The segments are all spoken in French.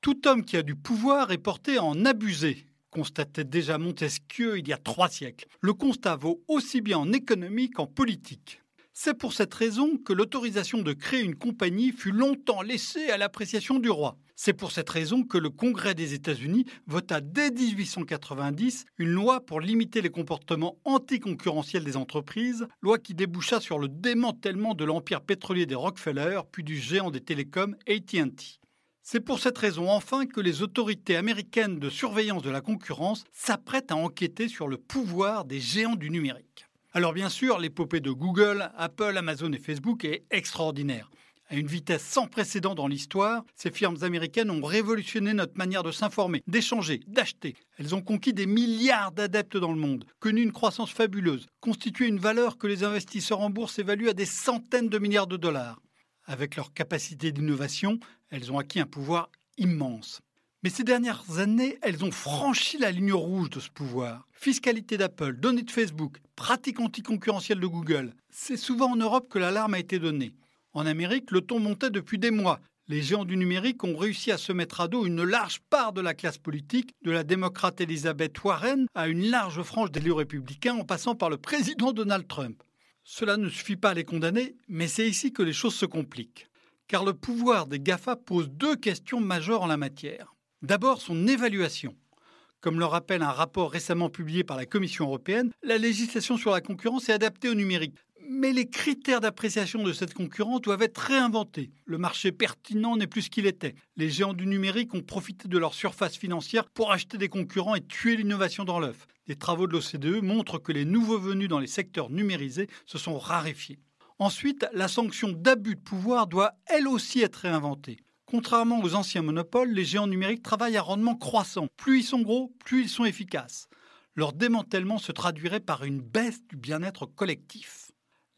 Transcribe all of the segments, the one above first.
Tout homme qui a du pouvoir est porté à en abuser, constatait déjà Montesquieu il y a trois siècles. Le constat vaut aussi bien en économie qu'en politique. C'est pour cette raison que l'autorisation de créer une compagnie fut longtemps laissée à l'appréciation du roi. C'est pour cette raison que le Congrès des États-Unis vota dès 1890 une loi pour limiter les comportements anticoncurrentiels des entreprises, loi qui déboucha sur le démantèlement de l'empire pétrolier des Rockefeller puis du géant des télécoms AT&T. C'est pour cette raison enfin que les autorités américaines de surveillance de la concurrence s'apprêtent à enquêter sur le pouvoir des géants du numérique. Alors bien sûr, l'épopée de Google, Apple, Amazon et Facebook est extraordinaire. À une vitesse sans précédent dans l'histoire, ces firmes américaines ont révolutionné notre manière de s'informer, d'échanger, d'acheter. Elles ont conquis des milliards d'adeptes dans le monde, connu une croissance fabuleuse, constitué une valeur que les investisseurs en bourse évaluent à des centaines de milliards de dollars. Avec leur capacité d'innovation, elles ont acquis un pouvoir immense. Mais ces dernières années, elles ont franchi la ligne rouge de ce pouvoir. Fiscalité d'Apple, données de Facebook, pratiques anticoncurrentielles de Google. C'est souvent en Europe que l'alarme a été donnée. En Amérique, le ton montait depuis des mois. Les géants du numérique ont réussi à se mettre à dos une large part de la classe politique, de la démocrate Elizabeth Warren à une large frange des républicains en passant par le président Donald Trump. Cela ne suffit pas à les condamner, mais c'est ici que les choses se compliquent. Car le pouvoir des GAFA pose deux questions majeures en la matière. D'abord, son évaluation. Comme le rappelle un rapport récemment publié par la Commission européenne, la législation sur la concurrence est adaptée au numérique. Mais les critères d'appréciation de cette concurrence doivent être réinventés. Le marché pertinent n'est plus ce qu'il était. Les géants du numérique ont profité de leur surface financière pour acheter des concurrents et tuer l'innovation dans l'œuf. Des travaux de l'OCDE montrent que les nouveaux venus dans les secteurs numérisés se sont raréfiés. Ensuite, la sanction d'abus de pouvoir doit elle aussi être réinventée. Contrairement aux anciens monopoles, les géants numériques travaillent à rendement croissant. Plus ils sont gros, plus ils sont efficaces. Leur démantèlement se traduirait par une baisse du bien-être collectif.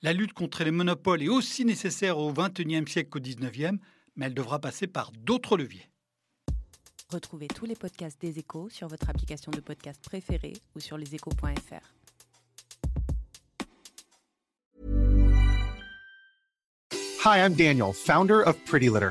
La lutte contre les monopoles est aussi nécessaire au XXIe siècle qu'au XIXe, mais elle devra passer par d'autres leviers. Retrouvez tous les podcasts des échos sur votre application de podcast préférée ou sur leséchos.fr. Hi, I'm Daniel, founder of Pretty Litter.